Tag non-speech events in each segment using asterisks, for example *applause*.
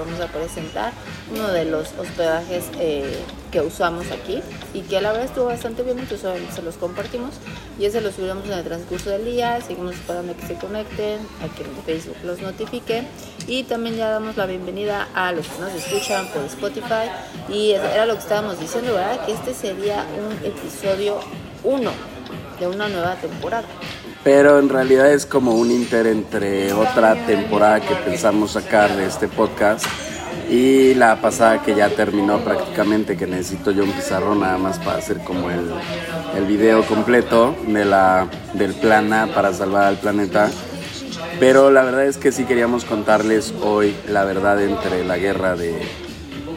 vamos a presentar uno de los hospedajes eh, que usamos aquí y que a la verdad estuvo bastante bien, entonces se los compartimos y ese lo subiremos en el transcurso del día, seguimos esperando a que se conecten, a que Facebook los notifique y también ya damos la bienvenida a los que nos escuchan por Spotify y era lo que estábamos diciendo, ¿verdad? Que este sería un episodio 1 de una nueva temporada. Pero en realidad es como un inter entre otra temporada que pensamos sacar de este podcast y la pasada que ya terminó prácticamente, que necesito yo un pizarrón nada más para hacer como el, el video completo de la, del plan A para salvar al planeta. Pero la verdad es que sí queríamos contarles hoy la verdad entre la guerra de,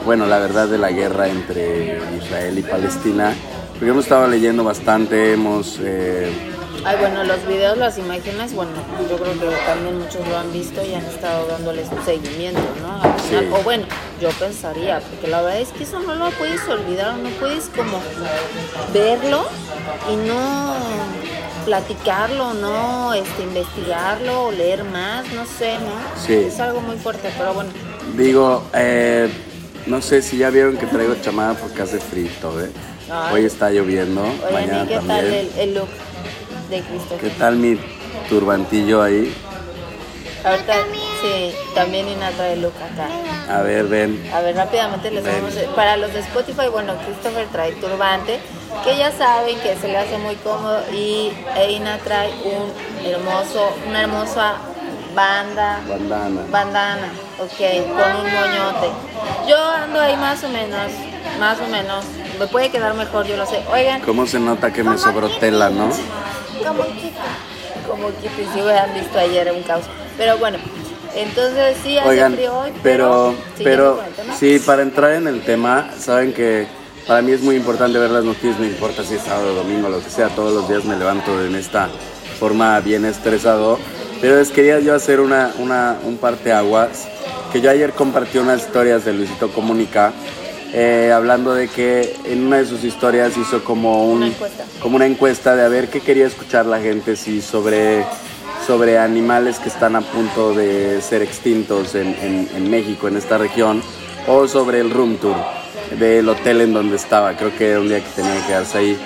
bueno, la verdad de la guerra entre Israel y Palestina, porque hemos estado leyendo bastante, hemos... Eh, Ay, bueno, los videos, las imágenes, bueno, yo creo que también muchos lo han visto y han estado dándoles un seguimiento, ¿no? O bueno, yo pensaría, porque la verdad es que eso no lo puedes olvidar, no puedes como verlo y no platicarlo, no este, investigarlo o leer más, no sé, ¿no? Sí. Es algo muy fuerte, pero bueno. Digo, eh, no sé si ya vieron que traigo chamada porque hace frío, ¿eh? Hoy está lloviendo, mañana ¿qué también. Tal el look? ¿Qué tal mi turbantillo ahí? Ahorita, sí, también Ina trae look acá. A ver, ven. A ver, rápidamente les vamos. Para los de Spotify, bueno, Christopher trae turbante, que ya saben que se le hace muy cómodo. Y Ina trae un hermoso, una hermosa banda. Bandana. Bandana, ok, con un moñote. Yo ando ahí más o menos, más o menos. Me puede quedar mejor, yo lo sé. Oigan. ¿Cómo se nota que me sobró tela, no? Como Kitty. Como Kitty, si hubieran visto ayer un caos. Pero bueno, entonces sí hace frío hoy, pero, pero, sí, para entrar en el tema, saben que para mí es muy importante ver las noticias, no importa si es sábado domingo, lo que sea, todos los días me levanto en esta forma bien estresado. Pero es quería yo hacer una, una, un parteaguas, que yo ayer compartí unas historias de Luisito Comunica eh, hablando de que en una de sus historias hizo como, un, una como una encuesta de a ver qué quería escuchar la gente, si sobre, sobre animales que están a punto de ser extintos en, en, México, en esta región, o sobre el room tour del hotel en donde estaba. Creo que era un día que tenía que quedarse ahí.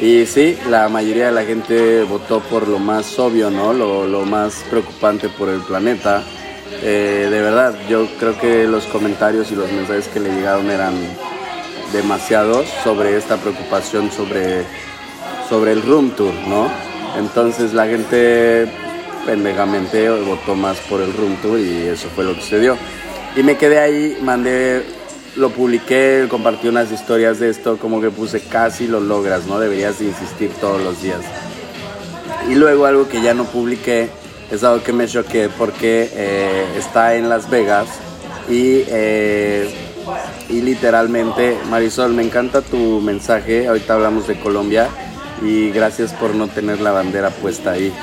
Y sí, la mayoría de la gente votó por lo más obvio, ¿no? Lo, lo más preocupante por el planeta. Eh, de verdad, yo creo que los comentarios y los mensajes que le llegaron eran demasiados sobre esta preocupación sobre, sobre el room tour, ¿no? Entonces la gente pendejamente votó más por el room tour y eso fue lo que sucedió. Y me quedé ahí, mandé, lo publiqué, compartí unas historias de esto, como que puse casi lo logras, ¿no? Deberías insistir todos los días. Y luego algo que ya no publiqué es algo que me choqué porque eh, está en Las Vegas y, eh, y literalmente, Marisol, me encanta tu mensaje, ahorita hablamos de Colombia y gracias por no tener la bandera puesta ahí.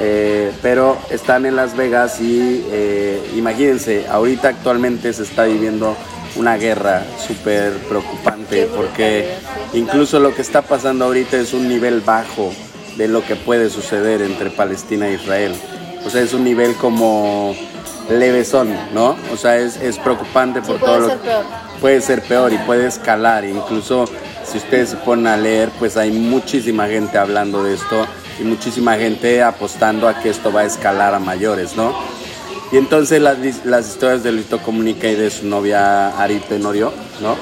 Eh, pero están en Las Vegas y imagínense, ahorita actualmente se está viviendo una guerra súper preocupante porque incluso lo que está pasando ahorita es un nivel bajo de lo que puede suceder entre Palestina e Israel o sea, es un nivel como levesón, ¿no? O sea, es, es preocupante por todo lo que puede ser peor y puede escalar. Incluso si ustedes se ponen a leer, pues hay muchísima gente hablando de esto y muchísima gente apostando a que esto va a escalar a mayores, ¿no? Y entonces las, las historias de Luisito Comunica y de su novia Ari Tenorio, ¿no?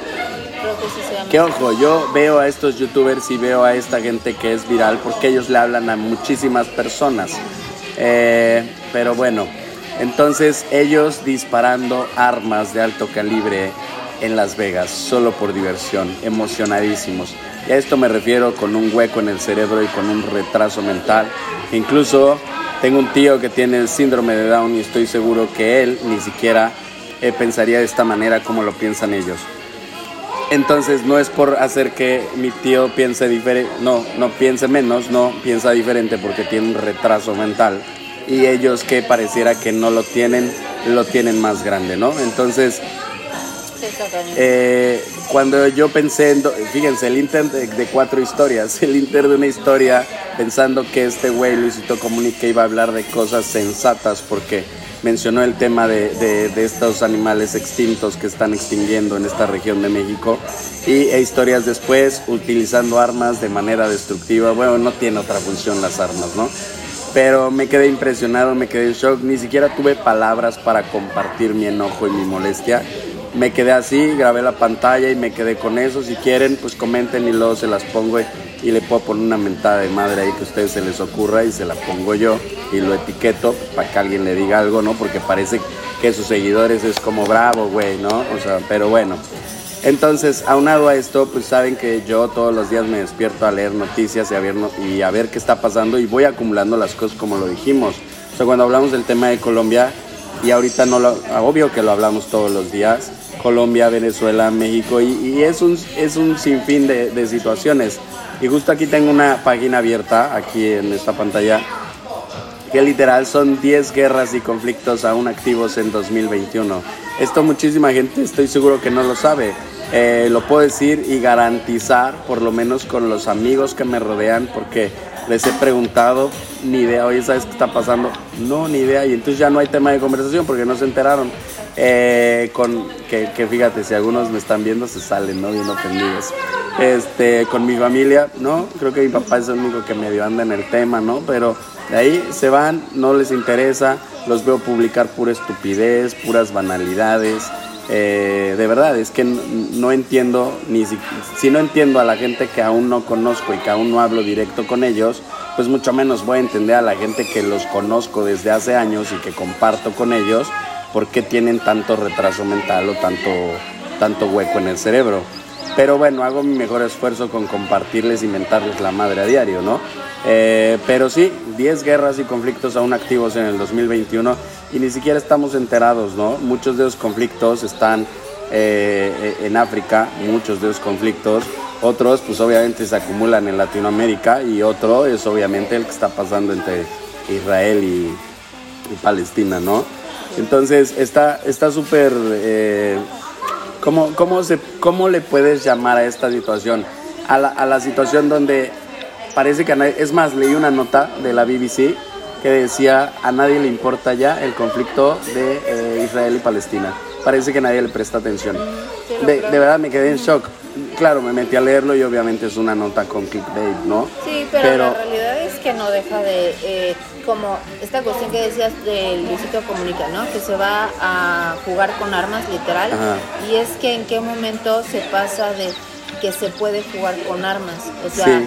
Creo que sí se llama. Que ojo, yo veo a estos youtubers y veo a esta gente que es viral porque ellos le hablan a muchísimas personas. Eh, pero bueno, entonces ellos disparando armas de alto calibre en Las Vegas, solo por diversión, emocionadísimos. Y a esto me refiero con un hueco en el cerebro y con un retraso mental. Incluso tengo un tío que tiene el síndrome de Down y estoy seguro que él ni siquiera eh, pensaría de esta manera como lo piensan ellos. Entonces no es por hacer que mi tío piense diferente, no, no piense menos, no, piensa diferente porque tiene un retraso mental. Y ellos que pareciera que no lo tienen, lo tienen más grande, ¿no? Entonces, eh, cuando yo pensé, en, fíjense, el inter de, cuatro historias, *laughs* el inter de una historia pensando que este güey Luisito Comunica iba a hablar de cosas sensatas porque mencionó el tema de, estos animales extintos que están extinguiendo en esta región de México y e historias después utilizando armas de manera destructiva. Bueno, no tiene otra función las armas, ¿no? Pero me quedé impresionado, me quedé en shock, ni siquiera tuve palabras para compartir mi enojo y mi molestia. Me quedé así, grabé la pantalla y me quedé con eso. Si quieren, pues comenten y luego se las pongo le puedo poner una mentada de madre ahí que a ustedes se les ocurra y se la pongo yo y lo etiqueto para que alguien le diga algo, ¿no? Porque parece que sus seguidores es como bravo, güey, ¿no? O sea, pero bueno. Entonces, aunado a esto, pues saben que yo todos los días me despierto a leer noticias y a ver, y a ver qué está pasando y voy acumulando las cosas como lo dijimos. O sea, cuando hablamos del tema de Colombia, y ahorita no lo, obvio que lo hablamos todos los días, Colombia, Venezuela, México, y, es, un, es un sinfín de, de situaciones. Y justo aquí tengo una página abierta, aquí en esta pantalla, que literal son 10 guerras y conflictos aún activos en 2021. Esto muchísima gente estoy seguro que no lo sabe. Eh, lo puedo decir y garantizar, por lo menos con los amigos que me rodean, porque les he preguntado, ni idea, oye, ¿sabes qué está pasando? No, ni idea, y entonces ya no hay tema de conversación porque no se enteraron. Eh, con que, fíjate, si algunos me están viendo, se salen, ¿no? Bien ofendidos. Este, con mi familia, ¿no? Creo que mi papá es el único que medio anda en el tema, ¿no? Pero de ahí se van, no les interesa, los veo publicar pura estupidez, puras banalidades. Eh, de verdad, es que no, entiendo, ni si, si, no entiendo a la gente que aún no conozco y que aún no hablo directo con ellos, pues mucho menos voy a entender a la gente que los conozco desde hace años y que comparto con ellos, por qué tienen tanto retraso mental o tanto, tanto hueco en el cerebro. Pero bueno, hago mi mejor esfuerzo con compartirles y mentarles la madre a diario, ¿no? Eh, pero sí, 10 guerras y conflictos aún activos en el 2021 y ni siquiera estamos enterados, ¿no? Muchos de esos conflictos están eh, en África, muchos de esos conflictos. Otros, pues obviamente se acumulan en Latinoamérica y otro es obviamente el que está pasando entre Israel y, Palestina, ¿no? Entonces está súper... eh, ¿cómo, cómo, se, ¿Cómo le puedes llamar a esta situación? A la, a la situación donde parece que a nadie, es más, leí una nota de la BBC que decía a nadie le importa ya el conflicto de eh, Israel y Palestina. Parece que nadie le presta atención. De, verdad me quedé en shock. Claro, me metí a leerlo y obviamente es una nota con clickbait, ¿no? Sí, pero, la realidad es que no deja de, eh, como esta cuestión que decías del Luisito Comunica, ¿no? Que se va a jugar con armas, literal. Y es que en qué momento se pasa de que se puede jugar con armas. O sea,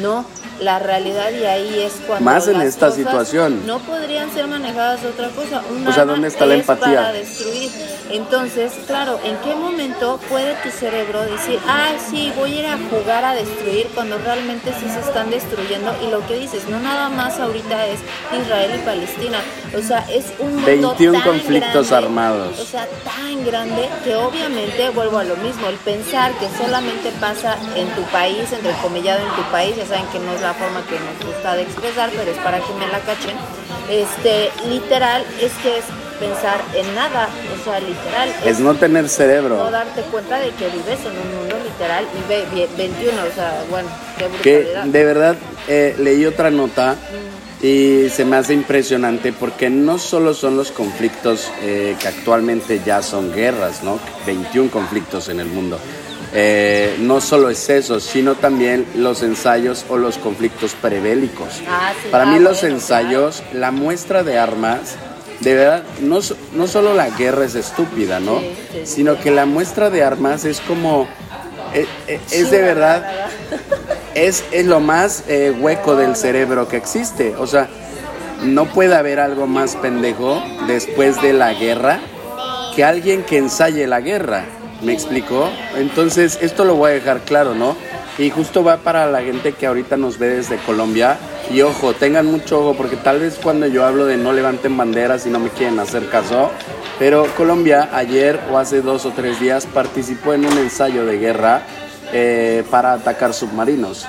no, la realidad y ahí es cuando más en esta situación no podrían ser manejadas de otra cosa. o sea, ¿dónde está la empatía? Para destruir. Entonces, claro, ¿en qué momento puede tu cerebro decir, ah, sí, voy a ir a jugar a destruir cuando realmente sí se están destruyendo? Y lo que dices, no nada más ahorita es Israel y Palestina, o sea, es un mundo 21 conflictos armados. O sea, tan grande que obviamente vuelvo a lo mismo, el pensar que solamente pasa en tu país, entre comillado en tu país, ya saben que no es la forma que nos gusta de expresar, pero es para que me la cachen. Este, literal, es que es pensar en nada, o sea, literal. Es, no tener cerebro. No darte cuenta de que vives en un mundo literal y ve, 21, o sea, bueno, qué brutalidad. Que de verdad eh, leí otra nota y se me hace impresionante porque no solo son los conflictos eh, que actualmente ya son guerras, ¿no? 21 conflictos en el mundo. Eh, no solo es eso, sino también los ensayos o los conflictos prebélicos. Ah, Para mí los ensayos, la muestra de armas, de verdad, no, no solo la guerra es estúpida, ¿no? Sino que la muestra de armas es como, eh, eh, es, de verdad, es, es lo más hueco del cerebro que existe. O sea, no puede haber algo más pendejo después de la guerra que alguien que ensaye la guerra. ¿Me explicó? Entonces, esto lo voy a dejar claro, ¿no? Y justo va para la gente que ahorita nos ve desde Colombia. Y ojo, tengan mucho ojo, porque tal vez cuando yo hablo de no levanten banderas y no me quieren hacer caso, pero Colombia ayer o hace dos o tres días participó en un ensayo de guerra eh, para atacar submarinos.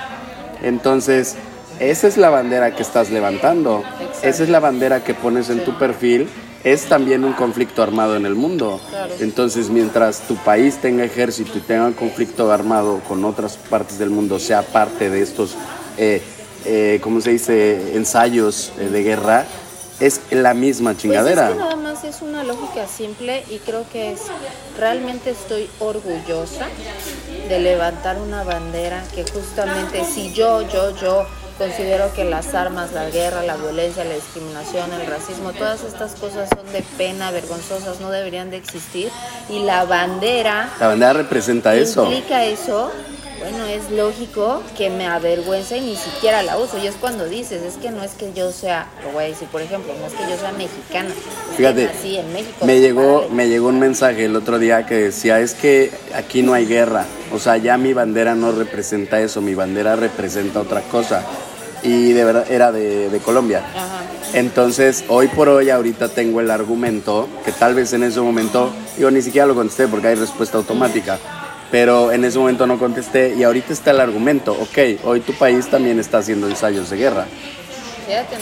Entonces, esa es la bandera que estás levantando. Esa es la bandera que pones en tu perfil es también un conflicto armado en el mundo. Entonces, mientras tu país tenga ejército y tenga un conflicto armado con otras partes del mundo, sea parte de estos, eh, eh ¿cómo se dice?, ensayos eh, de guerra, es la misma chingadera. Pues es que nada más es una lógica simple y creo que es realmente estoy orgullosa de levantar una bandera que justamente si yo, yo, yo considero que las armas, la guerra, la violencia, la discriminación, el racismo, todas estas cosas son de pena, vergonzosas, no deberían de existir y la bandera la bandera representa eso. Implica eso bueno, es lógico que me avergüence y ni siquiera la uso. Y es cuando dices, es que no es que yo sea, lo voy a decir por ejemplo, no es que yo sea mexicana. Fíjate, en México, me llegó, me llegó un mensaje el otro día que decía, es que aquí no hay guerra. O sea, ya mi bandera no representa eso, mi bandera representa otra cosa. Y de verdad era de, de Colombia. Entonces, hoy por hoy, ahorita tengo el argumento que tal vez en ese momento, yo ni siquiera lo contesté porque hay respuesta automática pero en ese momento no contesté y ahorita está el argumento, ok, hoy tu país también está haciendo ensayos de guerra.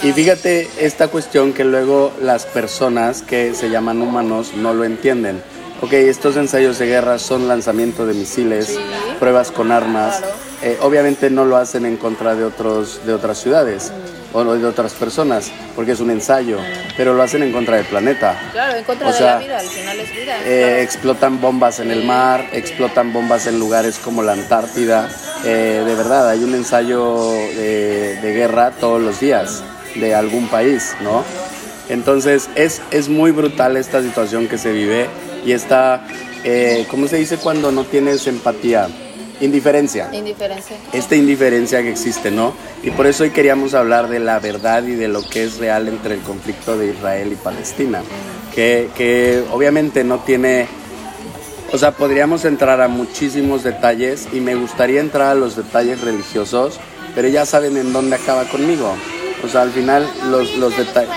Y fíjate esta cuestión que luego las personas que se llaman humanos no lo entienden. Ok, estos ensayos de guerra son lanzamiento de misiles, pruebas con armas. Eh, obviamente no lo hacen en contra de, otros, de otras ciudades. Mm o de otras personas, porque es un ensayo, pero lo hacen en contra del planeta. Claro, en contra de la vida, al final es vida. Eh, explotan bombas en el mar, explotan bombas en lugares como la Antártida. Eh, de verdad, hay un ensayo de, guerra todos los días de algún país, ¿no? Entonces es, es muy brutal esta situación que se vive y esta, eh, ¿cómo se dice cuando no tienes empatía? Indiferencia. Indiferencia. Esta indiferencia que existe, ¿no? Y por eso hoy queríamos hablar de la verdad y de lo que es real entre el conflicto de Israel y Palestina. Que, que obviamente no tiene... O sea, podríamos entrar a muchísimos detalles y me gustaría entrar a los detalles religiosos, pero ya saben en dónde acaba conmigo. O sea, al final los, los detalles...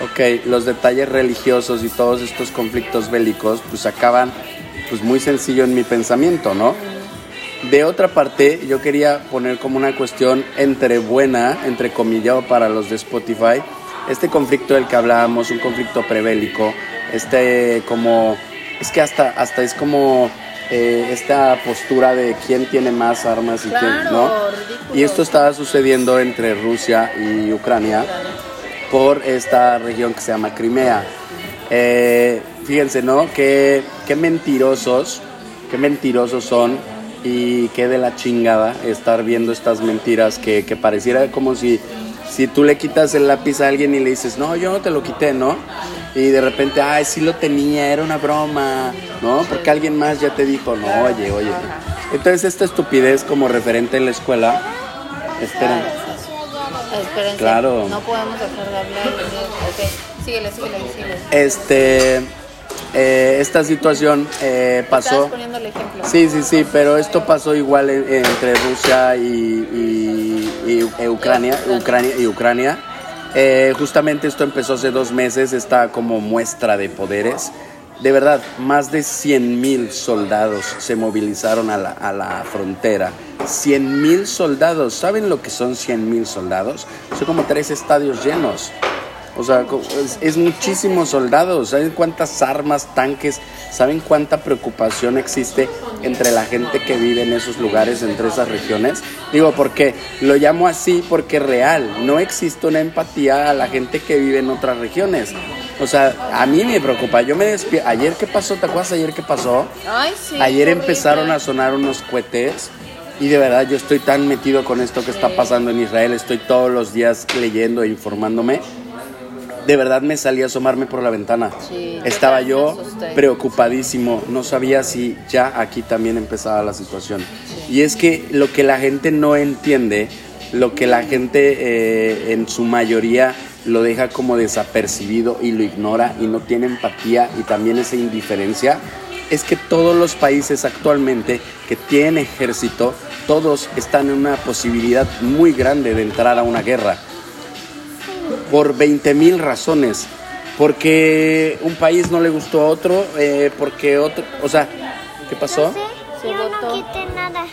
Ok, los detalles religiosos y todos estos conflictos bélicos pues acaban pues muy sencillo en mi pensamiento, ¿no? De otra parte, yo quería poner como una cuestión entre buena, entre comillado para los de Spotify, este conflicto del que hablábamos, un conflicto prebélico, este como, es que hasta, hasta es como eh, esta postura de quién tiene más armas y quién, ¿no? Y esto estaba sucediendo entre Rusia y Ucrania por esta región que se llama Crimea. Eh, fíjense, ¿no? Qué, qué mentirosos, qué mentirosos son y qué de la chingada estar viendo estas mentiras que, que pareciera como si, si tú le quitas el lápiz a alguien y le dices, no, yo no te lo quité, ¿no? Y de repente, ay, sí lo tenía, era una broma, ¿no? Porque alguien más ya te dijo, no, oye, oye. Entonces esta estupidez como referente en la escuela, esperen. Esperen, claro. No podemos dejar de hablar. Ok, síguele, síguele, síguele. Este eh, esta situación eh, pasó. poniendo el ejemplo. Sí, sí, sí, pero esto pasó igual entre Rusia y, Ucrania, Ucrania y Ucrania. Eh, justamente esto empezó hace dos meses, esta como muestra de poderes. De verdad, más de 100 mil soldados se movilizaron a la, a la frontera. 100 mil soldados, ¿saben lo que son 100 mil soldados? Son como tres estadios llenos. O sea, es, muchísimos soldados. ¿Saben cuántas armas, tanques? ¿Saben cuánta preocupación existe entre la gente que vive en esos lugares, entre esas regiones? Digo, porque lo llamo así porque es real. No existe una empatía a la gente que vive en otras regiones. O sea, a mí me preocupa. Yo me despierto. Ayer, ¿qué pasó? ¿Te acuerdas ayer qué pasó? Ay, sí, ayer empezaron a sonar unos cohetes. Y de verdad yo estoy tan metido con esto que está pasando en Israel, estoy todos los días leyendo e informándome de verdad me salí a asomarme por la ventana. Estaba yo preocupadísimo, no sabía si ya aquí también empezaba la situación. Y es que lo que la gente no entiende, lo que la gente eh, en su mayoría lo deja como desapercibido y lo ignora y no tiene empatía y también esa indiferencia, es que todos los países actualmente que tienen ejército, todos están en una posibilidad muy grande de entrar a una guerra por 20 mil razones. Porque un país no le gustó a otro, eh, porque otro, o sea, ¿qué pasó? yo no quité nada.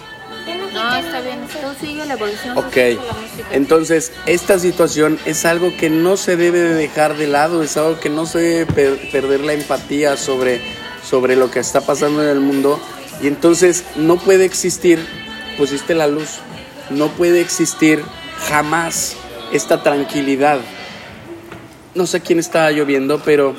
no, está bien, tú sigue la evolución. Ok, entonces esta situación es algo que no se debe de dejar de lado, es algo que no se debe perder la empatía sobre, sobre lo que está pasando en el mundo. Y entonces no puede existir, pusiste la luz, no puede existir jamás esta tranquilidad no sé quién estaba lloviendo, pero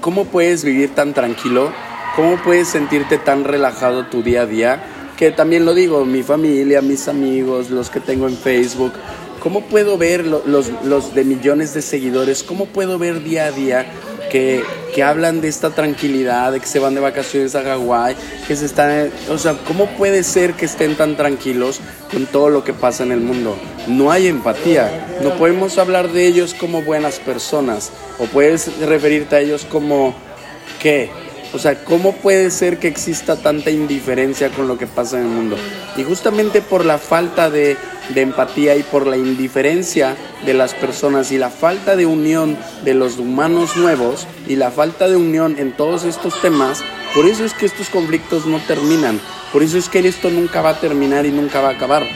¿cómo puedes vivir tan tranquilo? ¿Cómo puedes sentirte tan relajado tu día a día? Que también lo digo, mi familia, mis amigos, los que tengo en Facebook, ¿cómo puedo ver los, los de millones de seguidores? ¿Cómo puedo ver día a día que, que, hablan de esta tranquilidad, de que se van de vacaciones a Hawái, que se están, o sea, ¿cómo puede ser que estén tan tranquilos con todo lo que pasa en el mundo? No hay empatía, no podemos hablar de ellos como buenas personas, o puedes referirte a ellos como, ¿qué? O sea, ¿cómo puede ser que exista tanta indiferencia con lo que pasa en el mundo? Y justamente por la falta de, empatía y por la indiferencia de las personas y la falta de unión de los humanos nuevos y la falta de unión en todos estos temas, por eso es que estos conflictos no terminan. Por eso es que esto nunca va a terminar y nunca va a acabar.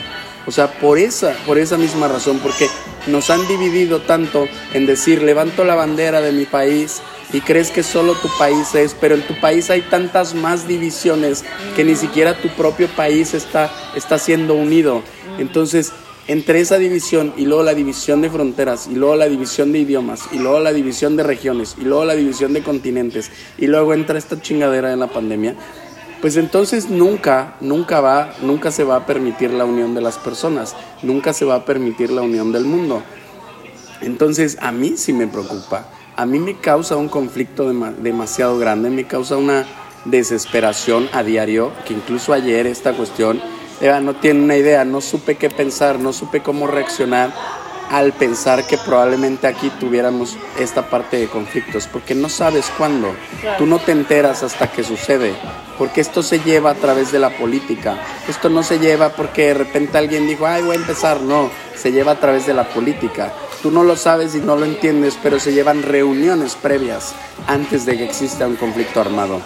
O sea, por esa, por esa misma razón, porque nos han dividido tanto en decir, levanto la bandera de mi país y crees que solo tu país es, pero en tu país hay tantas más divisiones que ni siquiera tu propio país está, está siendo unido. Entonces, entre esa división y luego la división de fronteras y luego la división de idiomas y luego la división de regiones y luego la división de continentes y luego entra esta chingadera de la pandemia, pues entonces nunca, nunca va, nunca se va a permitir la unión de las personas, nunca se va a permitir la unión del mundo. Entonces a mí sí me preocupa a mí me causa un conflicto demasiado grande, me causa una desesperación a diario, que incluso ayer esta cuestión, Eva no tiene una idea, no supe qué pensar, no supe cómo reaccionar al pensar que probablemente aquí tuviéramos esta parte de conflictos, porque no sabes cuándo, tú no te enteras hasta que sucede, porque esto se lleva a través de la política, esto no se lleva porque de repente alguien dijo, ay, voy a empezar, no, se lleva a través de la política. Tú no lo sabes y no lo entiendes, pero se llevan reuniones previas antes de que exista un conflicto armado.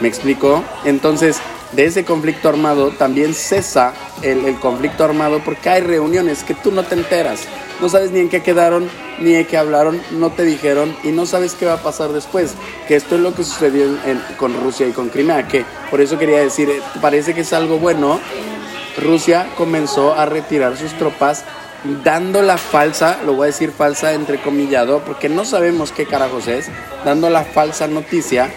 ¿Me explico? Entonces, de ese conflicto armado también cesa el, conflicto armado porque hay reuniones que tú no te enteras. No sabes ni en qué quedaron, ni de qué hablaron, no te dijeron y no sabes qué va a pasar después. Que esto es lo que sucedió con Rusia y con Crimea, que por eso quería decir, eh, parece que es algo bueno. Rusia comenzó a retirar sus tropas dando la falsa, lo voy a decir falsa entrecomillado, porque no sabemos qué carajos es, dando la falsa noticia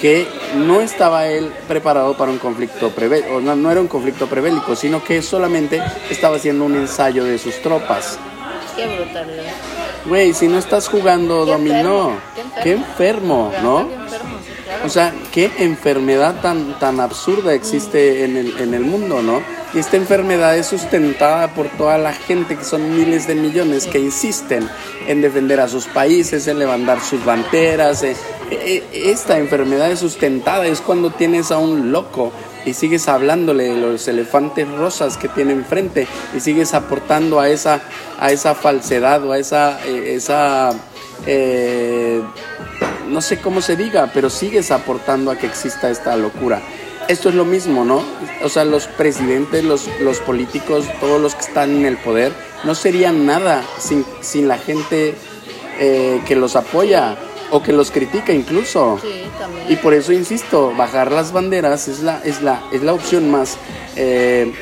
que no estaba él preparado para un conflicto prebélico, no, no era un conflicto prebélico, sino que solamente estaba haciendo un ensayo de sus tropas. Qué brutalidad. Güey, si no estás jugando dominó, qué enfermo, ¿no? O sea, qué enfermedad tan, tan absurda existe en el, en el mundo, ¿no? Y esta enfermedad es sustentada por toda la gente, que son miles de millones, que insisten en defender a sus países, en levantar sus banderas. Eh, esta enfermedad es sustentada, es cuando tienes a un loco y sigues hablándole de los elefantes rosas que tiene enfrente y sigues aportando a esa, a esa falsedad o a esa, eh, esa no sé cómo se diga, pero sigues aportando a que exista esta locura esto es lo mismo, ¿no? O sea, los presidentes, los, los políticos, todos los que están en el poder, no serían nada sin, sin la gente eh, que los apoya o que los critica incluso. Sí, también. Y por eso insisto, bajar las banderas es la, es la, es la opción más eh,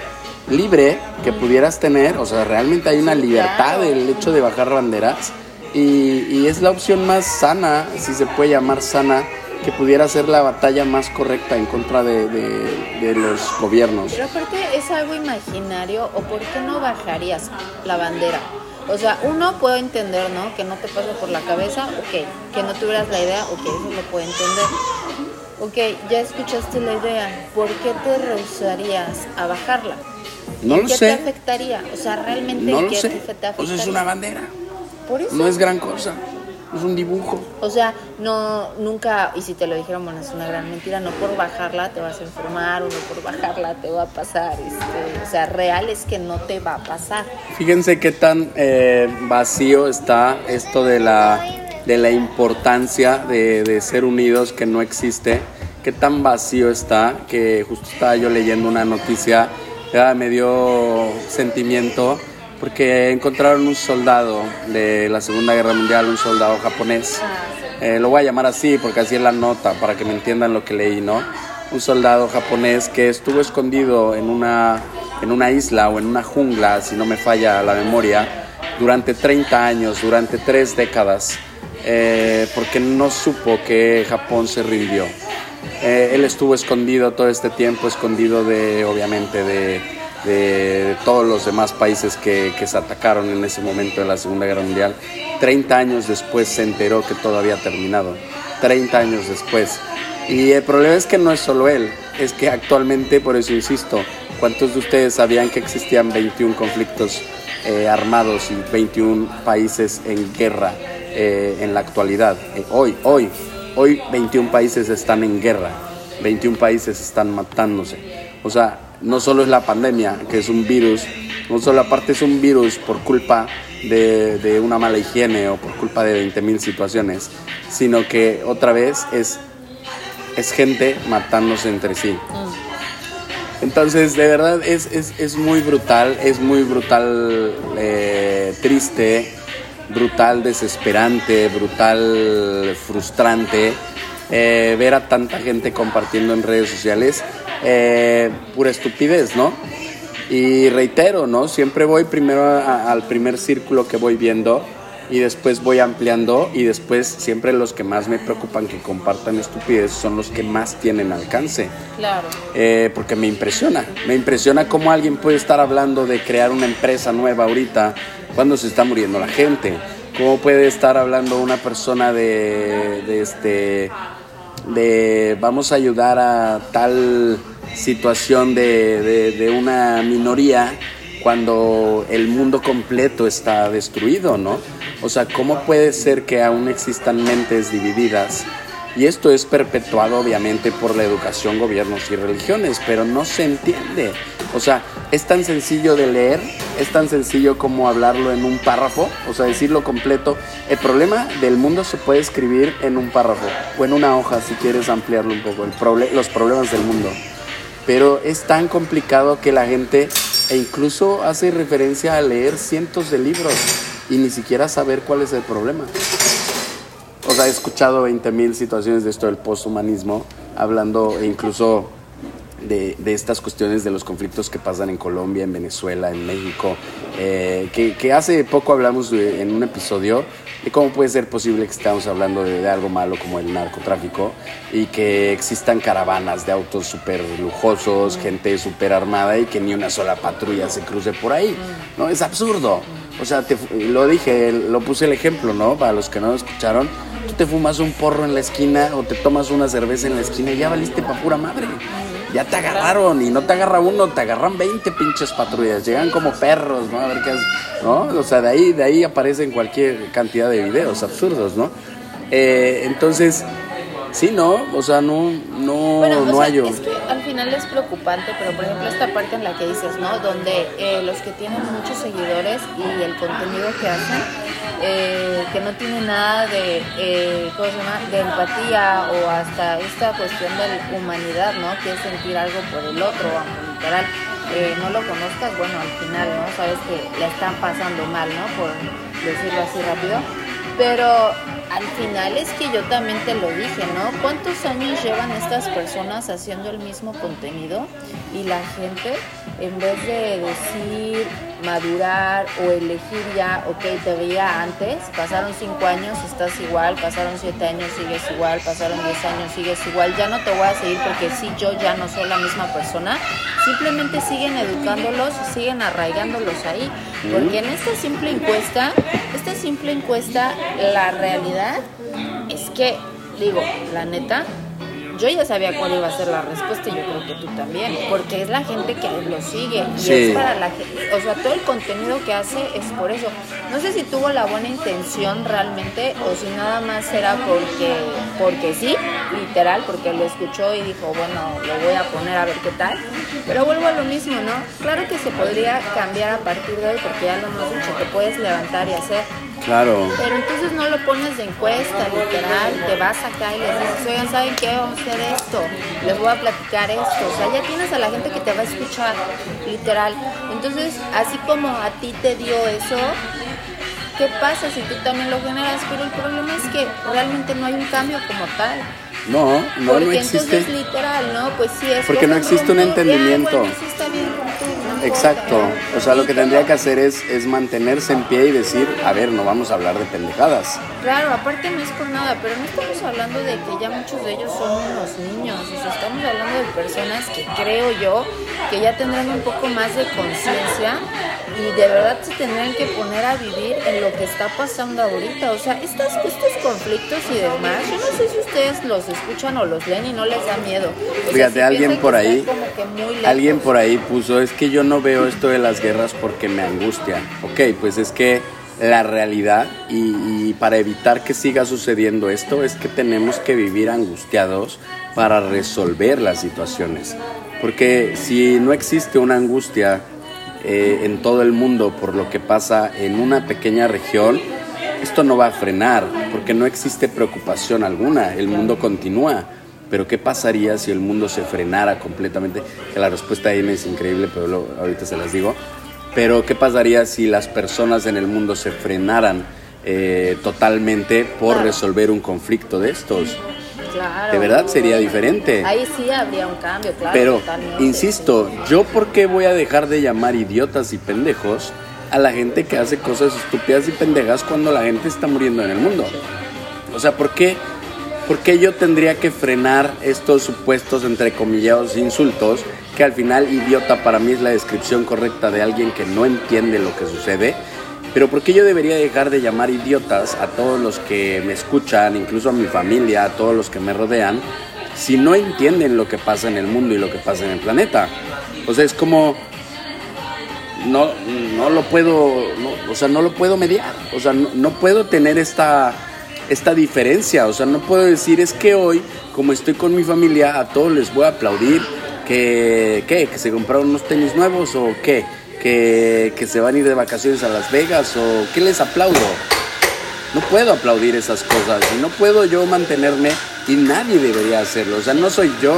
libre que pudieras tener. O sea, realmente hay una libertad del hecho de bajar banderas. Y, y es la opción más sana, si se puede llamar sana, que pudiera ser la batalla más correcta en contra de, de, los gobiernos. Pero aparte es algo imaginario, o por qué no bajarías la bandera. O sea, uno puede entender, ¿no? Que no te pase por la cabeza, ok. Que no tuvieras la idea, ok, eso lo puedo entender. Ok, ya escuchaste la idea, ¿por qué te rehusarías a bajarla? No lo ¿Qué sé. te afectaría? O sea, realmente No lo ¿qué sé. te afectaría? Pues es una bandera. Por eso. No es gran cosa. Es un dibujo. O sea, no, nunca, y si te lo dijeron, bueno, es una gran mentira, no por bajarla te vas a enfermar o no por bajarla te va a pasar. Este, o sea, real es que no te va a pasar. Fíjense qué tan eh, vacío está esto de la, de la importancia de, de ser unidos que no existe. Qué tan vacío está que justo estaba yo leyendo una noticia, ya me dio sentimiento porque encontraron un soldado de la Segunda Guerra Mundial, un soldado japonés. Eh, lo voy a llamar así porque así es la nota, para que me entiendan lo que leí, ¿no? Un soldado japonés que estuvo escondido en una, en una isla o en una jungla, si no me falla la memoria, durante 30 años, durante tres décadas, eh, porque no supo que Japón se rindió. Eh, él estuvo escondido todo este tiempo, escondido de, obviamente, de, de todos los demás países que, que, se atacaron en ese momento de la Segunda Guerra Mundial. 30 años después se enteró que todo había terminado. 30 años después. Y el problema es que no es solo él, es que actualmente, por eso insisto, ¿cuántos de ustedes sabían que existían 21 conflictos eh, armados y 21 países en guerra eh, en la actualidad? Eh, hoy, hoy, hoy 21 países están en guerra, 21 países están matándose. O sea, no solo es la pandemia, que es un virus, no solo aparte es un virus por culpa de, de una mala higiene o por culpa de 20.000 situaciones, sino que otra vez es es gente matándose entre sí. Entonces, de verdad, es, es, es muy brutal, es muy brutal, eh, triste, brutal, desesperante, brutal, frustrante eh, ver a tanta gente compartiendo en redes sociales eh, pura estupidez, ¿no? Y reitero, ¿no? Siempre voy primero al primer círculo que voy viendo y después voy ampliando y después siempre los que más me preocupan que compartan estupidez son los que más tienen alcance. Claro. Eh, porque me impresiona, me impresiona cómo alguien puede estar hablando de crear una empresa nueva ahorita cuando se está muriendo la gente. Cómo puede estar hablando una persona de, de este de vamos a ayudar a tal situación de, de, una minoría cuando el mundo completo está destruido, ¿no? O sea, ¿cómo puede ser que aún existan mentes divididas? Y esto es perpetuado obviamente por la educación, gobiernos y religiones, pero no se entiende. O sea, es tan sencillo de leer, es tan sencillo como hablarlo en un párrafo, o sea, decirlo completo. El problema del mundo se puede escribir en un párrafo o en una hoja si quieres ampliarlo un poco, el los problemas del mundo. Pero es tan complicado que la gente e incluso hace referencia a leer cientos de libros y ni siquiera saber cuál es el problema. O sea, he escuchado 20.000 situaciones de esto del posthumanismo, hablando e incluso de, de, estas cuestiones de los conflictos que pasan en Colombia, en Venezuela, en México, eh, que, que, hace poco hablamos de, en un episodio de cómo puede ser posible que estemos hablando de, de algo malo como el narcotráfico y que existan caravanas de autos súper lujosos, gente súper armada y que ni una sola patrulla se cruce por ahí. No, es absurdo. O sea, te, lo dije, lo puse el ejemplo, ¿no? Para los que no lo escucharon, tú te fumas un porro en la esquina o te tomas una cerveza en la esquina y ya valiste pa' pura madre. Ya te agarraron y no te agarra uno, te agarran 20 pinches patrullas. Llegan como perros, ¿no? A ver qué es, ¿no? O sea, de ahí, de ahí aparecen cualquier cantidad de videos absurdos, ¿no? Eh, entonces, Sí, no, o sea, no, no, bueno, no sea, hay yo. Es que al final es preocupante, pero por ejemplo esta parte en la que dices, ¿no? Donde eh, los que tienen muchos seguidores y el contenido que hacen, eh, que no tiene nada de, eh, ¿cómo se llama? De empatía o hasta esta cuestión de humanidad, ¿no? Que es sentir algo por el otro, aunque literal no lo conozcas, bueno, al final, ¿no? Sabes que le están pasando mal, ¿no? Por decirlo así rápido. Pero al final es que yo también te lo dije, ¿no? ¿Cuántos años llevan estas personas haciendo el mismo contenido? Y la gente, en vez de decir, madurar o elegir ya, ok, te veía antes, pasaron cinco años, estás igual, pasaron siete años, sigues igual, pasaron diez años, sigues igual, ya no te voy a seguir porque sí, yo ya no soy la misma persona, simplemente siguen educándolos siguen arraigándolos ahí. Porque en esta simple encuesta, esta simple encuesta, la realidad es que, digo, la neta, yo ya sabía cuál iba a ser la respuesta y yo creo que tú también, porque es la gente que lo sigue y Sí. es para la gente, o sea, todo el contenido que hace es por eso. No sé si tuvo la buena intención realmente o si nada más era porque porque sí, literal, porque lo escuchó y dijo, bueno, lo voy a poner a ver qué tal. Pero vuelvo a lo mismo, ¿no? Claro que se podría cambiar a partir de hoy porque ya lo hemos dicho, te puedes levantar y hacer Claro. pero entonces no lo pones de encuesta, literal, te vas acá y les dices, oigan, ¿saben qué? Vamos a hacer esto, les voy a platicar esto. O sea, ya tienes a la gente que te va a escuchar, literal. Entonces, así como a ti te dio eso, ¿qué pasa si tú también lo generas? Pero el problema es que realmente no hay un cambio como tal. No, no, Porque no existe. entonces literal, ¿no? Pues sí es Porque no existe un pronto, ya, entendimiento. bueno, sí está bien. Exacto. O sea, lo que tendría que hacer es, es mantenerse en pie y decir, a ver, no vamos a hablar de pendejadas. Claro, aparte no es por nada, pero no estamos hablando de que ya muchos de ellos son unos niños. O sea, estamos hablando de personas que creo yo que ya tendrán un poco más de conciencia y de verdad se tendrán que poner a vivir en lo que está pasando ahorita. O sea, estos, estos conflictos y demás, yo no sé si ustedes los escuchan o los leen y no les da miedo. Fíjate, alguien por ahí, alguien por ahí puso, es que yo no veo esto de las guerras porque me angustia. Ok, pues es que la realidad y, y, para evitar que siga sucediendo esto es que tenemos que vivir angustiados para resolver las situaciones. Porque si no existe una angustia eh, en todo el mundo por lo que pasa en una pequeña región, esto no va a frenar porque no existe preocupación alguna, el mundo continúa. Pero ¿qué pasaría si el mundo se frenara completamente? Que la respuesta ahí me es increíble, pero ahorita se las digo. Pero ¿qué pasaría si las personas en el mundo se frenaran eh, totalmente por resolver un conflicto de estos? De verdad sería diferente. Ahí sí habría un cambio, claro. Pero, insisto, ¿yo por qué voy a dejar de llamar idiotas y pendejos a la gente que hace cosas estúpidas y pendejas cuando la gente está muriendo en el mundo? O sea, ¿por qué, por qué yo tendría que frenar estos supuestos, entre comillados, insultos? Que al final idiota para mí es la descripción correcta de alguien que no entiende lo que sucede pero ¿por qué yo debería dejar de llamar idiotas a todos los que me escuchan, incluso a mi familia, a todos los que me rodean, si no entienden lo que pasa en el mundo y lo que pasa en el planeta? O sea, es como no, no lo puedo, o sea, no lo puedo mediar, o sea, no, puedo tener esta, esta diferencia, o sea, no puedo decir es que hoy, como estoy con mi familia, a todos les voy a aplaudir que, ¿qué? que se compraron unos tenis nuevos o qué que, se van a ir de vacaciones a Las Vegas o qué les aplaudo. No puedo aplaudir esas cosas y no puedo yo mantenerme y nadie debería hacerlo. O sea, no soy yo.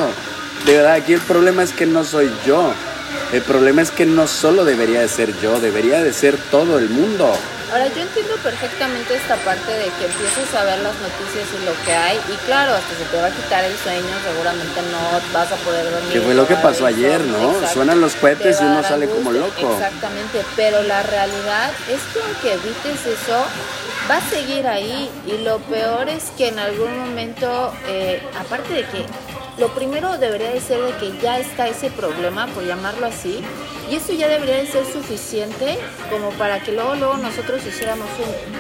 De verdad, aquí el problema es que no soy yo. El problema es que no solo debería de ser yo, debería de ser todo el mundo. Ahora, yo entiendo perfectamente esta parte de que empieces a ver las noticias y lo que hay, y claro, hasta se te va a quitar el sueño, seguramente no vas a poder dormir. Que fue lo que pasó ayer, ¿no? Suenan los cohetes y uno sale como loco. Exactamente, pero la realidad es que aunque evites eso, va a seguir ahí, y lo peor es que en algún momento, eh, aparte de que lo primero debería de ser de que ya está ese problema, por llamarlo así, y eso ya debería de ser suficiente como para que luego, luego nosotros hiciéramos un,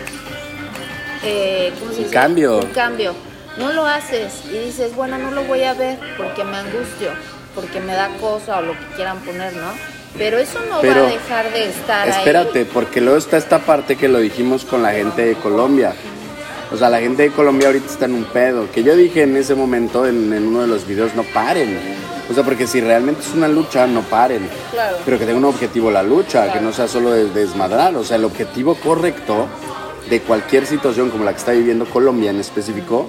eh, cambio. Un cambio. No lo haces y dices, bueno, no lo voy a ver porque me angustio, porque me da cosa o lo que quieran poner, ¿no? Pero eso no va a dejar de estar espérate, porque luego está esta parte que lo dijimos con la gente de Colombia o sea, la gente de Colombia ahorita está en un pedo. Que yo dije en ese momento, en, uno de los videos, no paren. O sea, porque si realmente es una lucha, no paren. Claro. Pero que tenga un objetivo la lucha, que no sea solo de desmadrar. O sea, el objetivo correcto de cualquier situación como la que está viviendo Colombia en específico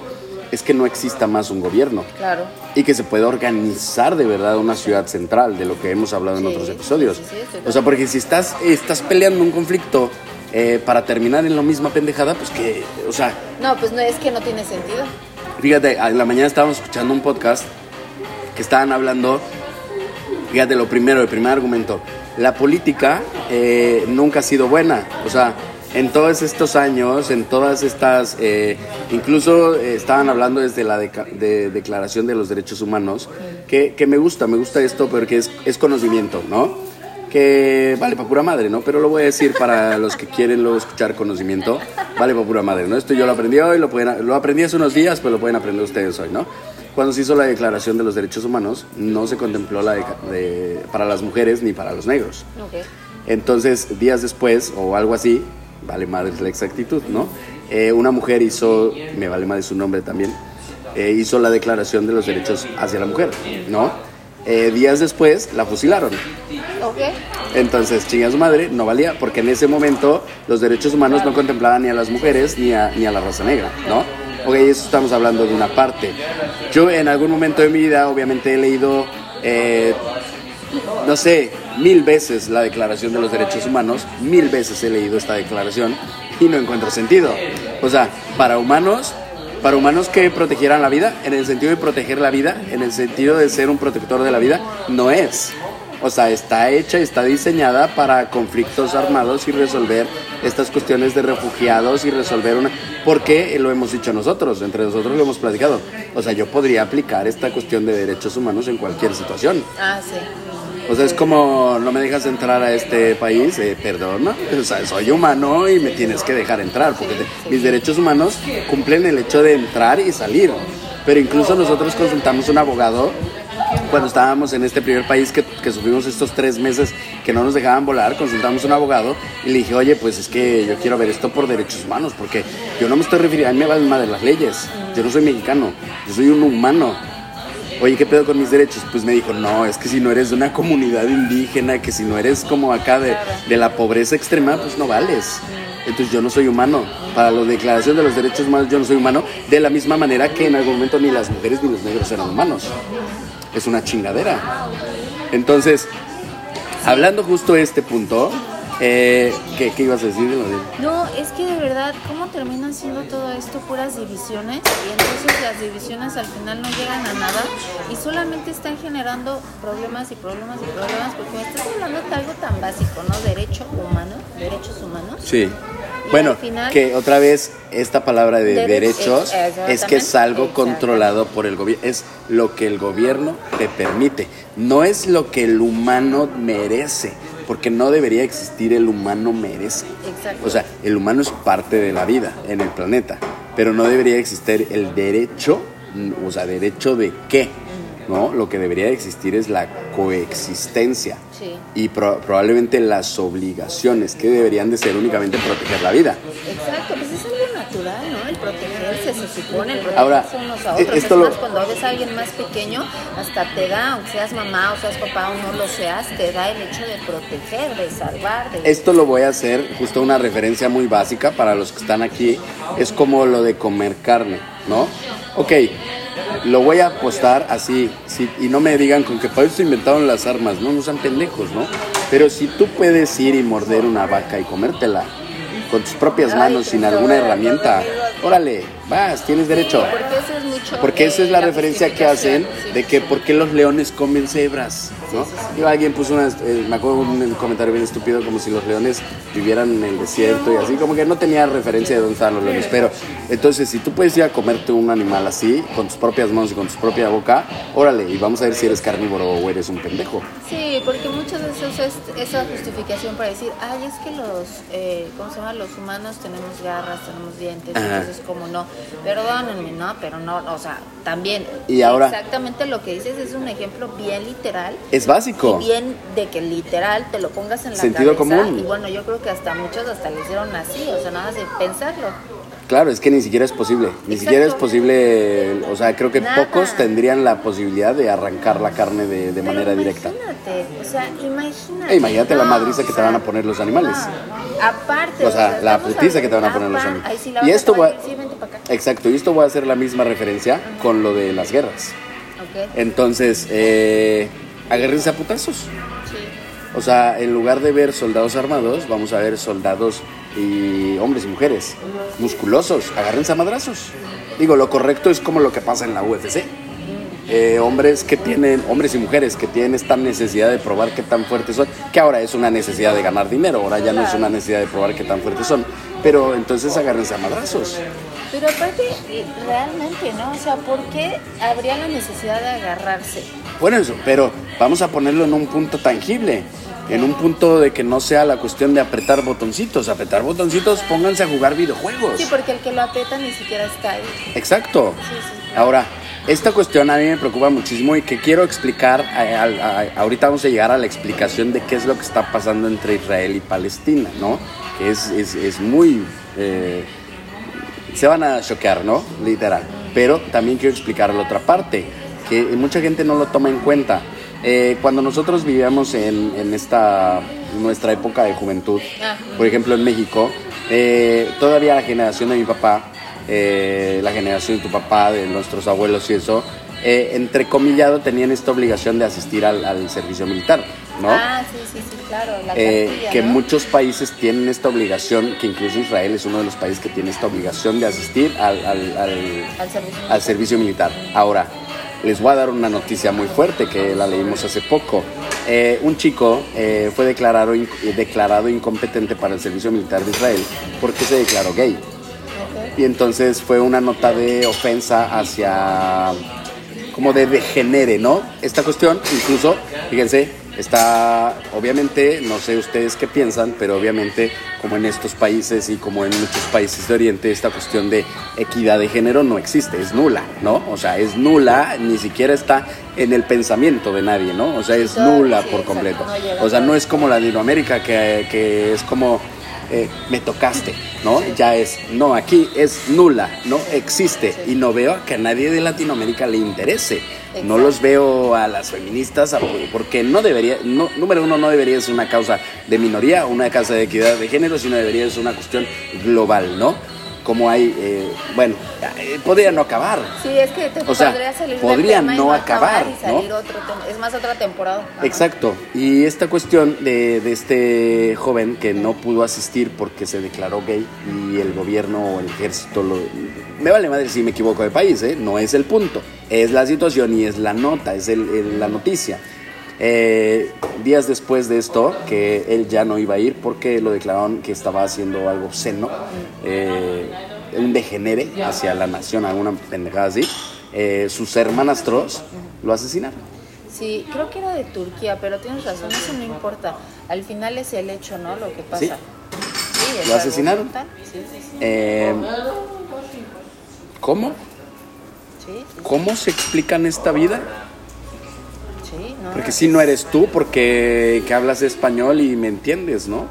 es que no exista más un gobierno. Claro. Y que se pueda organizar de verdad una ciudad central, de lo que hemos hablado en otros episodios. o sea, porque si estás, estás peleando un conflicto eh, para terminar en la misma pendejada, pues que, o sea... No, pues no, es que no tiene sentido. Fíjate, en la mañana estábamos escuchando un podcast que estaban hablando, fíjate, lo primero, el primer argumento, la política eh, nunca ha sido buena, o sea, en todos estos años, en todas estas, eh, incluso estaban hablando desde la de Declaración de los Derechos Humanos, que, que, me gusta, me gusta esto porque es, es conocimiento, ¿no? que vale para pura madre, ¿no? Pero lo voy a decir para los que quieren luego escuchar conocimiento, vale para pura madre, ¿no? Esto yo lo aprendí hoy, lo, pueden, lo aprendí hace unos días, pero lo pueden aprender ustedes hoy, ¿no? Cuando se hizo la Declaración de los Derechos Humanos, no se contempló la de, para las mujeres ni para los negros. Entonces, días después, o algo así, vale madre la exactitud, ¿no? Eh, una mujer hizo, me vale madre su nombre también, eh, hizo la Declaración de los Derechos hacia la Mujer, ¿no? Eh, días después la fusilaron. Entonces, chinga su madre, no valía, porque en ese momento los derechos humanos no contemplaban ni a las mujeres ni a, ni a la raza negra, ¿no? Ok, eso estamos hablando de una parte. Yo en algún momento de mi vida, obviamente, he leído, eh, no sé, mil veces la Declaración de los Derechos Humanos, mil veces he leído esta declaración y no encuentro sentido. O sea, para humanos para humanos que protegieran la vida, en el sentido de proteger la vida, en el sentido de ser un protector de la vida, no es. O sea, está hecha, está diseñada para conflictos armados y resolver estas cuestiones de refugiados y resolver una... Porque lo hemos dicho nosotros, entre nosotros lo hemos platicado. O sea, yo podría aplicar esta cuestión de derechos humanos en cualquier situación. Ah, sí. O sea, es como, no me dejas entrar a este país, eh, perdona, o sea, soy humano y me tienes que dejar entrar, porque mis derechos humanos cumplen el hecho de entrar y salir. Pero incluso nosotros consultamos un abogado cuando estábamos en este primer país que, que, sufrimos estos tres meses que no nos dejaban volar, consultamos un abogado y le dije, oye, pues es que yo quiero ver esto por derechos humanos, porque yo no me estoy refiriendo, a mí me va de las leyes, yo no soy mexicano, yo soy un humano oye, ¿qué pedo con mis derechos? Pues me dijo, no, es que si no eres de una comunidad indígena, que si no eres como acá de, la pobreza extrema, pues no vales. Entonces yo no soy humano. Para la declaración de los derechos humanos yo no soy humano, de la misma manera que en algún momento ni las mujeres ni los negros eran humanos. Es una chingadera. Entonces, hablando justo de este punto, eh, ¿qué, ibas a decir? No, es que de verdad, ¿cómo terminan siendo todo esto puras divisiones? Y entonces las divisiones al final no llegan a nada y solamente están generando problemas y problemas y problemas porque me estás hablando de algo tan básico, ¿no? Derecho humano, derechos humanos. Sí. bueno, que otra vez esta palabra de derechos es que es algo controlado por el gobierno, es lo que el gobierno te permite, no es lo que el humano merece porque no debería existir el humano merece. O sea, el humano es parte de la vida en el planeta, pero no debería existir el derecho, o sea, derecho de qué, ¿no? Lo que debería existir es la coexistencia y probablemente las obligaciones que deberían de ser únicamente proteger la vida. Exacto, pues es algo natural, ¿no? El protegerse, se supone, Ahora, unos a otros. Esto es más, cuando ves a alguien más pequeño, hasta te da, aunque seas mamá o seas papá o no lo seas, te da el hecho de proteger, de salvar. De... Esto lo voy a hacer, justo una referencia muy básica para los que están aquí, es como lo de comer carne, ¿no? Ok, lo voy a apostar así, y no me digan con que para eso inventaron las armas, no, no sean pendejos, ¿no? Pero si tú puedes ir y morder una vaca y comértela con tus propias manos, sin alguna herramienta, órale, vas, tienes derecho. Porque esa es la referencia que hacen de que por qué los leones comen cebras, ¿no? alguien puso una, eh, me acuerdo un comentario bien estúpido como si los leones vivieran en el desierto y así, como que no tenía referencia de dónde estaban los leones, pero entonces si tú puedes ir a comerte un animal así, con tus propias manos y con tu propia boca, órale, y vamos a ver si eres carnívoro o eres un pendejo. Sí, porque muchas veces es esa justificación para decir, ay, es que los, eh, ¿cómo se llama? Los humanos tenemos garras, tenemos dientes, entonces como no, perdónenme, no, pero no, o sea, también. Y ahora. Exactamente lo que dices es un ejemplo bien literal. Es básico. Y bien de que literal te lo pongas en la Sentido común. Y bueno, yo creo que hasta muchos hasta le hicieron así, o sea, nada más de pensarlo. Claro, es que ni siquiera es posible. Ni siquiera es posible. O sea, creo que pocos tendrían la posibilidad de arrancar la carne de, manera directa. Imagínate, o sea, imagínate. E imagínate la madriza que te van a poner los animales. Aparte. O sea, la putiza que te van a poner los animales. y esto va. Exacto, y esto va a hacer la misma referencia con lo de las guerras. Entonces, eh, agárrense a putazos. O sea, en lugar de ver soldados armados, vamos a ver soldados y hombres y mujeres musculosos, agárrense a madrazos. Digo, lo correcto es como lo que pasa en la UFC. Eh, hombres que tienen, hombres y mujeres que tienen esta necesidad de probar qué tan fuertes son, que ahora es una necesidad de ganar dinero, ahora ya no es una necesidad de probar qué tan fuertes son, pero entonces agárrense a madrazos. Pero aparte, realmente, ¿no? O sea, ¿por qué habría la necesidad de agarrarse? Bueno, eso, pero vamos a ponerlo en un punto tangible en un punto de que no sea la cuestión de apretar botoncitos. Apretar botoncitos, pónganse a jugar videojuegos. Sí, porque el que lo aprieta ni siquiera está ahí. Exacto. Ahora, esta cuestión a mí me preocupa muchísimo y que quiero explicar, ahorita vamos a llegar a la explicación de qué es lo que está pasando entre Israel y Palestina, ¿no? Que es, es, muy... Eh, se van a choquear, ¿no? Literal. Pero también quiero explicar la otra parte, que mucha gente no lo toma en cuenta. Eh, cuando nosotros vivíamos en, en, esta nuestra época de juventud, ah. por ejemplo en México, eh, todavía la generación de mi papá, eh, la generación de tu papá, de nuestros abuelos y eso, entre comillado tenían esta obligación de asistir al, servicio militar, ¿no? Ah, sí, sí, sí, claro. La que muchos países tienen esta obligación, que incluso Israel es uno de los países que tiene esta obligación de asistir al, al, al, servicio, al servicio militar. Ahora, les voy a dar una noticia muy fuerte que la leímos hace poco. Eh, un chico eh, fue declarado, declarado incompetente para el servicio militar de Israel porque se declaró gay. Y entonces fue una nota de ofensa hacia, como de degenere, ¿no? Esta cuestión, incluso, fíjense, está, obviamente, no sé ustedes qué piensan, pero obviamente, como en estos países y como en muchos países de Oriente, esta cuestión de equidad de género no existe, es nula, ¿no? O sea, es nula, ni siquiera está en el pensamiento de nadie, ¿no? O sea, es nula por completo. O sea, no es como Latinoamérica, que, que es como eh, me tocaste, ¿no? Ya es, no, aquí es nula, no existe. Y no veo que a nadie de Latinoamérica le interese. No los veo a las feministas porque no debería, no, número uno, no debería ser una causa de minoría, una causa de equidad de género, sino debería ser una cuestión global, ¿no? Como hay, eh, bueno, eh, podría no acabar. Sí, es que te o sea, podría salir podría no acabar, ¿no? es más otra temporada. Exacto. Y esta cuestión de, de, este joven que no pudo asistir porque se declaró gay y el gobierno o el ejército lo... Me vale madre si me equivoco de país, ¿eh? No es el punto. Es la situación y es la nota, es el, la noticia. Eh, días después de esto, que él ya no iba a ir porque lo declararon que estaba haciendo algo obsceno, eh, un degenere hacia la nación, alguna pendejada así, eh, sus hermanastros lo asesinaron. Sí, creo que era de Turquía, pero tienes razón, eso no importa. Al final es el hecho, ¿no? Lo que pasa. Sí. ¿Lo asesinaron? Sí, sí, ¿Cómo? ¿Cómo se explican esta vida? Porque si no eres tú, porque que hablas español y me entiendes, ¿no?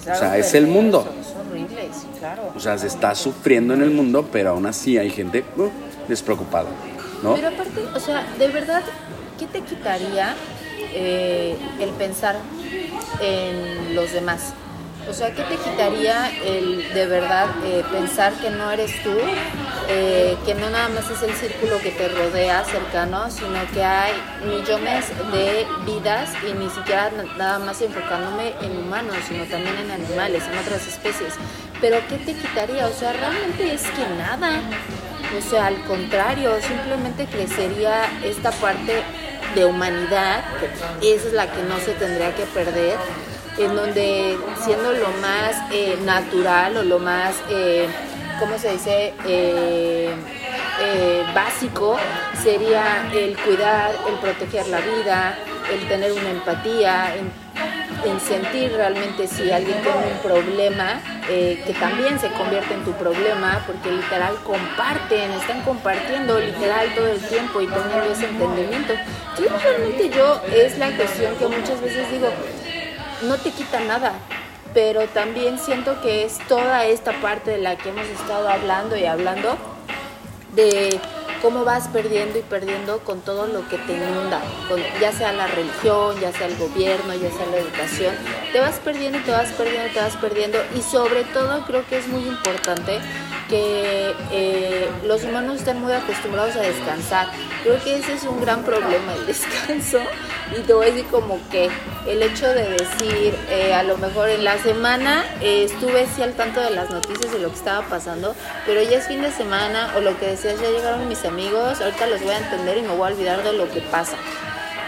o sea, es el mundo. O sea, se está sufriendo en el mundo, pero aún así hay gente uh, despreocupada, ¿no? Pero aparte, o sea, de verdad, ¿qué te quitaría eh, el pensar en los demás? O sea, ¿qué te quitaría el de verdad eh, pensar que no eres tú, eh, que no nada más es el círculo que te rodea cercano, sino que hay millones de vidas y ni siquiera nada más enfocándome en humanos, sino también en animales, en otras especies? Pero ¿qué te quitaría? O sea, realmente es que nada. O sea, al contrario, simplemente crecería esta parte de humanidad, que esa es la que no se tendría que perder en donde siendo lo más eh, natural o lo más, eh, ¿cómo se dice? Eh, eh, básico sería el cuidar, el proteger la vida, el tener una empatía, en, sentir realmente si alguien tiene un problema, que también se convierte en tu problema, porque literal comparten, están compartiendo literal todo el tiempo y teniendo ese entendimiento. Entonces realmente yo es la cuestión que muchas veces digo, no te quita nada, pero también siento que es toda esta parte de la que hemos estado hablando y hablando de cómo vas perdiendo y perdiendo con todo lo que te inunda, ya sea la religión, ya sea el gobierno, ya sea la educación, te vas perdiendo te vas perdiendo te vas perdiendo y sobre todo creo que es muy importante que eh, los humanos están muy acostumbrados a descansar. Creo que ese es un gran problema, el descanso. Y te voy a decir como que el hecho de decir, eh, a lo mejor en la semana eh, estuve sí al tanto de las noticias de lo que estaba pasando, pero ya es fin de semana o lo que decías, ya llegaron mis amigos, ahorita los voy a entender y me voy a olvidar de lo que pasa.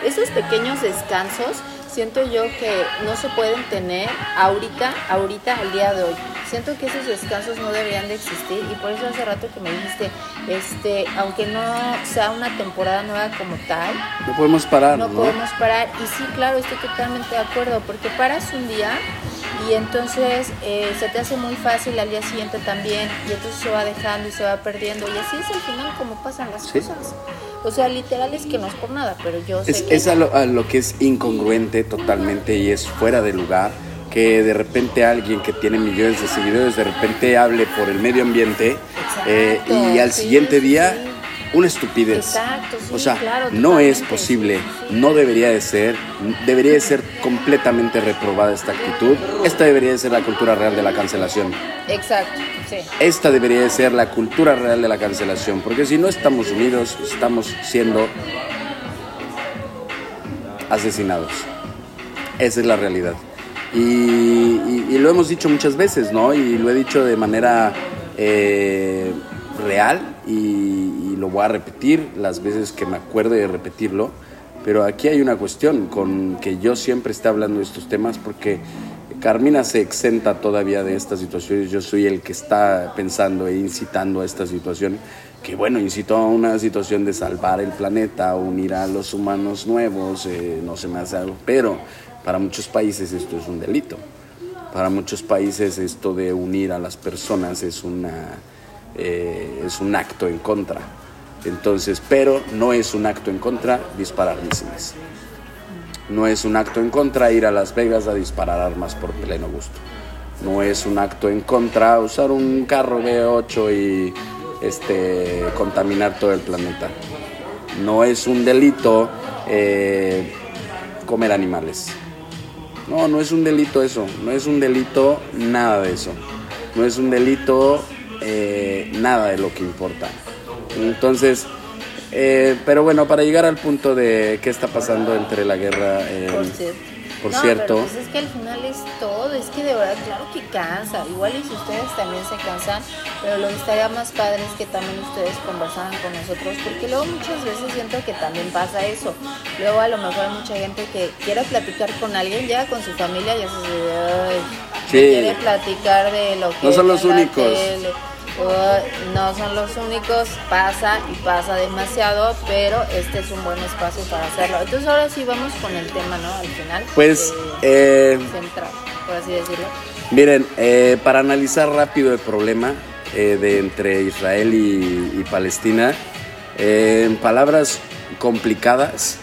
Esos pequeños descansos siento yo que no se pueden tener ahorita, ahorita, al día de hoy. Siento que esos descansos no deberían de existir y por eso hace rato que me dijiste, este, aunque no sea una temporada nueva como tal, no podemos parar. No, podemos parar y sí, claro, estoy totalmente de acuerdo, porque paras un día y entonces eh, se te hace muy fácil al día siguiente también y entonces se va dejando y se va perdiendo y así es al final como pasan las cosas. O sea, literal es que no es por nada, pero yo sé es, Es a lo, que es incongruente totalmente y es fuera de lugar que de repente alguien que tiene millones de seguidores de repente hable por el medio ambiente eh, y al siguiente día una estupidez. Exacto, o sea, no es posible, no debería de ser, debería de ser completamente reprobada esta actitud. Esta debería de ser la cultura real de la cancelación. Exacto, sí. Esta debería de ser la cultura real de la cancelación, porque si no estamos unidos, estamos siendo asesinados. Esa es la realidad. Y, lo hemos dicho muchas veces, ¿no? Y lo he dicho de manera eh, real y y lo voy a repetir las veces que me acuerde de repetirlo, pero aquí hay una cuestión con que yo siempre esté hablando de estos temas porque Carmina se exenta todavía de estas situaciones, yo soy el que está pensando e incitando a esta situación, que bueno, incitó a una situación de salvar el planeta, unir a los humanos nuevos, eh, no se me hace algo, pero para muchos países esto es un delito. Para muchos países esto de unir a las personas es, una, eh, es un acto en contra. Entonces, pero no es un acto en contra disparar misiles. No es un acto en contra ir a Las Vegas a disparar armas por pleno gusto. No es un acto en contra usar un carro V8 y este, contaminar todo el planeta. No es un delito eh, comer animales. No, no es un delito eso, no es un delito nada de eso. No es un delito eh, nada de lo que importa. Entonces, eh, pero bueno, para llegar al punto de qué está pasando entre la guerra... Por cierto. Pues es que al final es todo, es que de verdad, claro que cansa. Igual y si ustedes también se cansan, pero lo que estaría más padre es que también ustedes conversaran con nosotros, porque luego muchas veces siento que también pasa eso. Luego a lo mejor hay mucha gente que quiere platicar con alguien, ya con su familia, ya se quiere platicar de lo que... No son los únicos no son los únicos, pasa y pasa demasiado, pero este es un buen espacio para hacerlo. Entonces ahora sí vamos con el tema, ¿no? Al final. Pues, eh, central, por así decirlo. Miren, eh, para analizar rápido el problema eh, de entre Israel y, Palestina, en palabras complicadas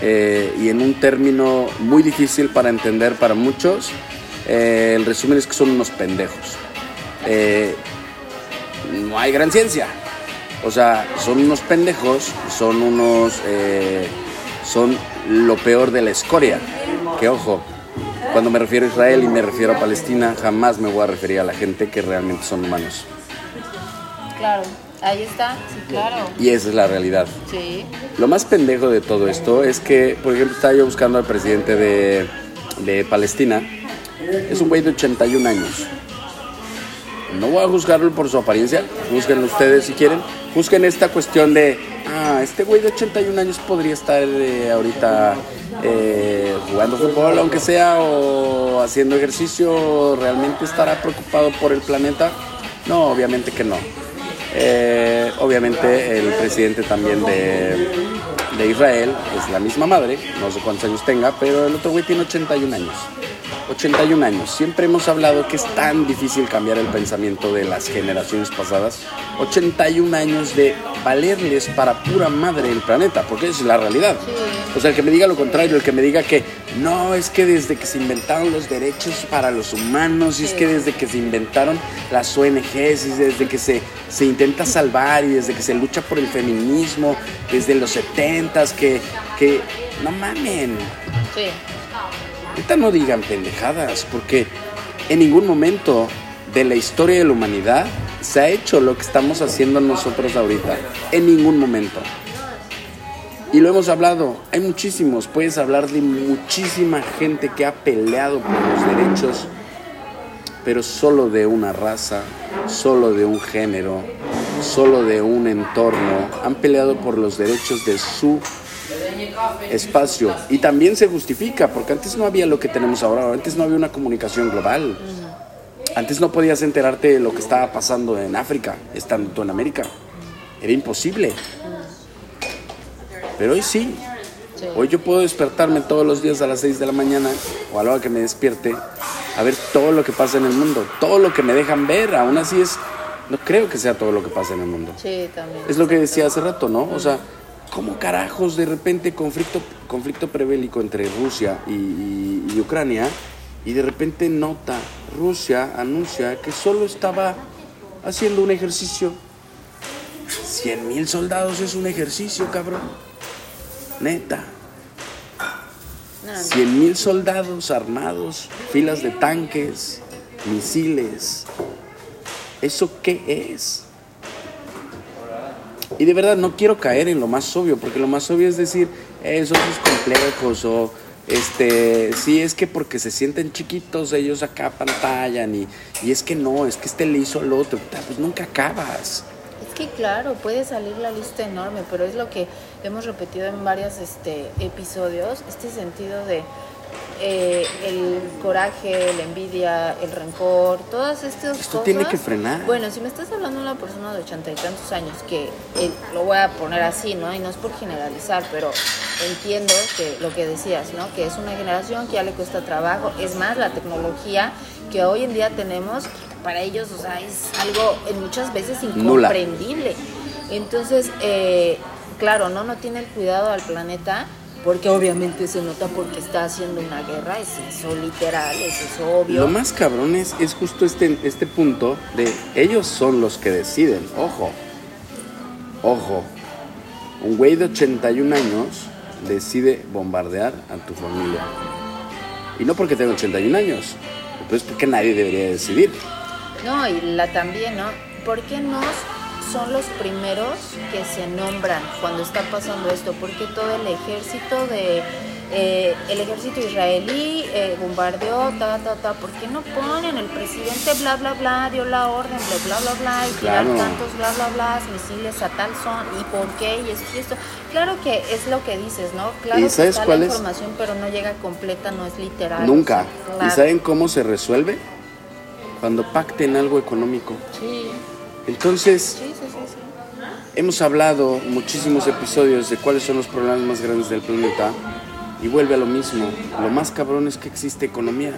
y en un término muy difícil para entender para muchos, el resumen es que son unos pendejos no hay gran ciencia. O sea, son unos pendejos, son unos... Eh, son lo peor de la escoria. Que ojo, cuando me refiero a Israel y me refiero a Palestina, jamás me voy a referir a la gente que realmente son humanos. Claro, ahí está, sí, claro. Y esa es la realidad. Sí. Lo más pendejo de todo esto es que, por ejemplo, estaba yo buscando al presidente de, de Palestina. Es un güey de 81 años. No voy a juzgarlo por su apariencia, juzguenlo ustedes si quieren. Juzguen esta cuestión de, ah, este güey de 81 años podría estar eh, ahorita eh, jugando fútbol, aunque sea, o haciendo ejercicio, ¿realmente estará preocupado por el planeta? No, obviamente que no. Eh, obviamente el presidente también de, de Israel es la misma madre, no sé cuántos años tenga, pero el otro güey tiene 81 años. 81 años. Siempre hemos hablado que es tan difícil cambiar el pensamiento de las generaciones pasadas. 81 años de valerles para pura madre el planeta, porque esa es la realidad. O sea, el que me diga lo contrario, el que me diga que no, es que desde que se inventaron los derechos para los humanos, y es que desde que se inventaron las ONGs, y desde que se, se intenta salvar, y desde que se lucha por el feminismo, desde los 70s, que, que no mamen. Sí. Ahorita no digan pendejadas, porque en ningún momento de la historia de la humanidad se ha hecho lo que estamos haciendo nosotros ahorita. En ningún momento. Y lo hemos hablado, hay muchísimos, puedes hablar de muchísima gente que ha peleado por los derechos, pero solo de una raza, solo de un género, solo de un entorno, han peleado por los derechos de su espacio. Y también se justifica, porque antes no había lo que tenemos ahora, antes no había una comunicación global. Antes no podías enterarte de lo que estaba pasando en África, estando tú en América. Era imposible. Pero hoy sí. Hoy yo puedo despertarme todos los días a las 6 de la mañana o a la hora que me despierte a ver todo lo que pasa en el mundo, todo lo que me dejan ver. Aún así es, no creo que sea todo lo que pasa en el mundo. Sí, también. Es lo que decía hace rato, ¿no? O sea, ¿cómo carajos de repente conflicto, conflicto prebélico entre Rusia y, Ucrania? Y de repente nota, Rusia anuncia que solo estaba haciendo un ejercicio. 100 mil soldados es un ejercicio, cabrón. Neta. 100 mil soldados armados, filas de tanques, misiles. ¿Eso qué es? Y de verdad no quiero caer en lo más obvio, porque lo más obvio es decir, eh, son complejos o este, sí es que porque se sienten chiquitos ellos acá pantallan y, y es que no, es que este le hizo al otro, pues nunca acabas. que claro, puede salir la lista enorme, pero es lo que hemos repetido en varios este, episodios, este sentido de eh, el coraje, la envidia, el rencor, todas estas Esto cosas. tiene que frenar. Bueno, si me estás hablando de una persona de ochenta y tantos años, que eh, lo voy a poner así, ¿no? Y no es por generalizar, pero entiendo que lo que decías, ¿no? Que es una generación que ya le cuesta trabajo. Es más, la tecnología que hoy en día tenemos, para ellos, o sea, es algo en muchas veces Nula. incomprendible. Entonces, eh, claro, ¿no? No tiene el cuidado al planeta porque obviamente se nota porque está haciendo una guerra, es eso literal, es eso obvio. Lo más cabrón es, es justo este, este punto de ellos son los que deciden. Ojo, ojo. Un güey de 81 años decide bombardear a tu familia. Y no porque tenga 81 años, pues porque nadie debería decidir. No, y la también, ¿no? ¿Por qué no son los primeros que se nombran cuando está pasando esto? Porque todo el ejército de eh, el ejército israelí eh, bombardeó, ta, ta, ta. ¿Por qué no ponen el presidente bla, bla, bla, dio la orden, bla, bla, bla, bla, y tirar Claro. tantos bla, bla, bla, misiles a tal son, y por qué, y esto y esto? Claro que es lo que dices, ¿no? Claro ¿Y que sabes está cuál la es? información, pero no llega completa, no es literal. Nunca. o sea, ¿Y saben cómo se resuelve? Cuando pacten algo económico. Sí, Entonces, sí, sí, sí. sí. Hemos hablado muchísimos episodios de cuáles son los problemas más grandes del planeta y vuelve a lo mismo. Lo más cabrón es que existe economía.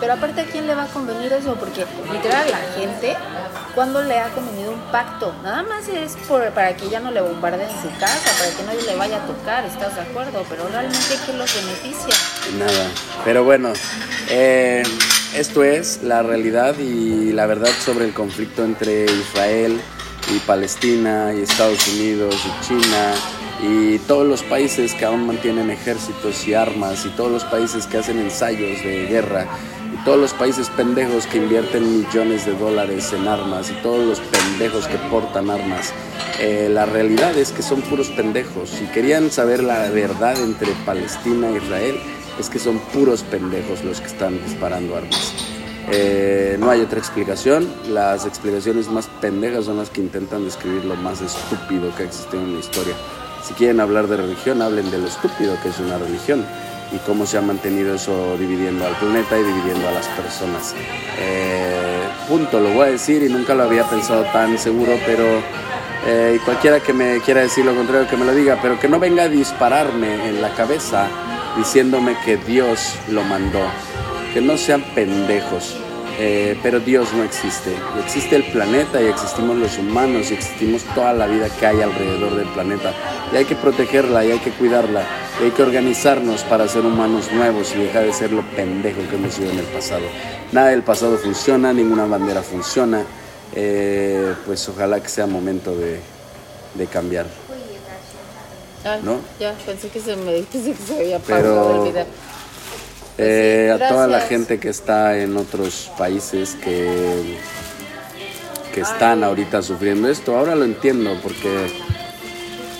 Pero aparte, ¿a quién le va a convenir eso? Porque literal la gente, cuando le ha convenido un pacto? Nada más es por, para que ya no le bombardeen su casa, para que no le vaya a tocar, ¿estás de acuerdo? Pero realmente, ¿qué los beneficia? Nada. Pero bueno, eh, esto es la realidad y la verdad sobre el conflicto entre Israel y Palestina y Estados Unidos y China y todos los países que aún mantienen ejércitos y armas y todos los países que hacen ensayos de guerra y todos los países pendejos que invierten millones de dólares en armas y todos los pendejos que portan armas. Eh, la realidad es que son puros pendejos. Si querían saber la verdad entre Palestina e Israel, es que son puros pendejos los que están disparando armas. Eh, no hay otra explicación. Las explicaciones más pendejas son las que intentan describir lo más estúpido que ha existido en la historia. Si quieren hablar de religión, hablen de lo estúpido que es una religión y cómo se ha mantenido eso dividiendo al planeta y dividiendo a las personas. Eh, punto, lo voy a decir y nunca lo había pensado tan seguro, pero eh, cualquiera que me quiera decir lo contrario que me lo diga, pero que no venga a dispararme en la cabeza diciéndome que Dios lo mandó. Que no sean pendejos. Eh, pero Dios no existe. Existe el planeta y existimos los humanos y existimos toda la vida que hay alrededor del planeta. Y hay que protegerla y hay que cuidarla. Y hay que organizarnos para ser humanos nuevos y dejar de ser lo pendejo que hemos sido en el pasado. Nada del pasado funciona, ninguna bandera funciona. Eh, pues ojalá que sea momento de, de cambiar. Ay, ¿No? Ya, pensé que se me *laughs* pensé que se había Pero- pausado el video. Eh, a toda la gente que está en otros países que, que están ahorita sufriendo esto, ahora lo entiendo porque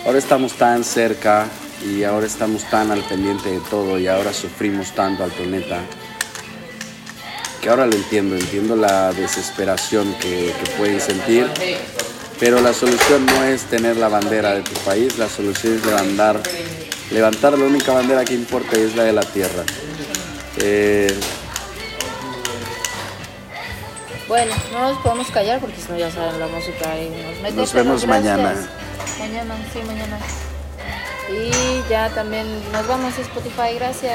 ahora estamos tan cerca y ahora estamos tan al pendiente de todo y ahora sufrimos tanto al planeta que ahora lo entiendo, entiendo la desesperación que, que pueden sentir, pero la solución no es tener la bandera de tu país, la solución es levantar, levantar la única bandera que importa y es la de la tierra. Eh, Bueno, no nos podemos callar porque si no ya saben la música y nos mete. Nos vemos mañana. Mañana, sí, mañana. Y ya también nos vamos a Spotify, gracias.